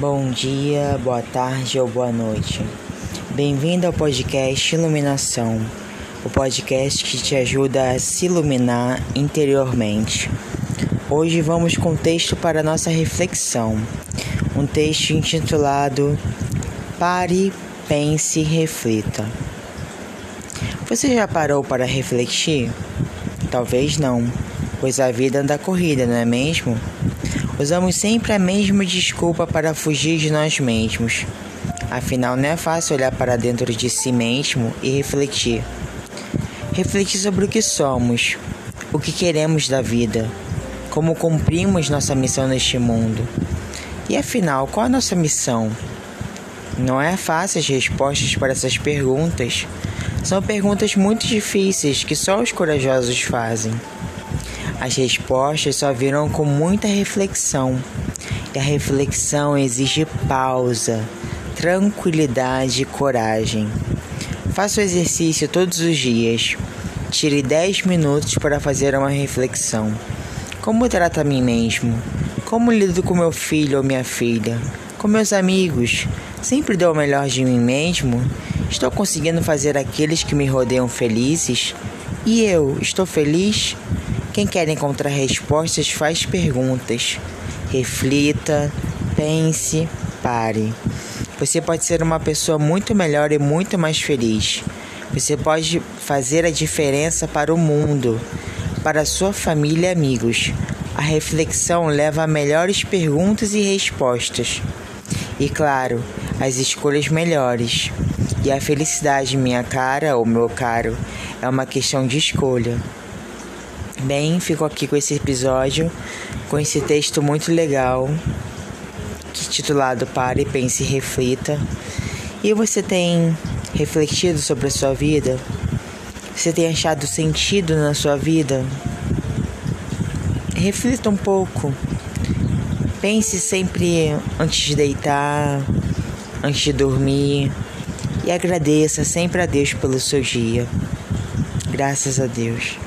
Bom dia, boa tarde ou boa noite. Bem-vindo ao podcast Iluminação, o podcast que te ajuda a se iluminar interiormente. Hoje vamos com um texto para nossa reflexão, um texto intitulado Pare, Pense e Reflita. Você já parou para refletir? Talvez não, pois a vida anda corrida, não é mesmo? Usamos sempre a mesma desculpa para fugir de nós mesmos. Afinal, não é fácil olhar para dentro de si mesmo e refletir. Refletir sobre o que somos, o que queremos da vida, como cumprimos nossa missão neste mundo. E afinal, qual a nossa missão? Não é fácil as respostas para essas perguntas. São perguntas muito difíceis que só os corajosos fazem. As respostas só virão com muita reflexão, e a reflexão exige pausa, tranquilidade e coragem. Faça o exercício todos os dias. Tire 10 minutos para fazer uma reflexão. Como trato a mim mesmo? Como lido com meu filho ou minha filha? Com meus amigos? Sempre dou o melhor de mim mesmo? Estou conseguindo fazer aqueles que me rodeiam felizes? E eu, estou feliz? Quem quer encontrar respostas faz perguntas. Reflita, pense, pare. Você pode ser uma pessoa muito melhor e muito mais feliz. Você pode fazer a diferença para o mundo, para sua família e amigos. A reflexão leva a melhores perguntas e respostas. E claro, as escolhas melhores. E a felicidade, minha cara ou meu caro, é uma questão de escolha. Bem, fico aqui com esse episódio, com esse texto muito legal, titulado Pare, Pense e Reflita. E você tem refletido sobre a sua vida? Você tem achado sentido na sua vida? Reflita um pouco. Pense sempre antes de deitar, antes de dormir. E agradeça sempre a Deus pelo seu dia. Graças a Deus.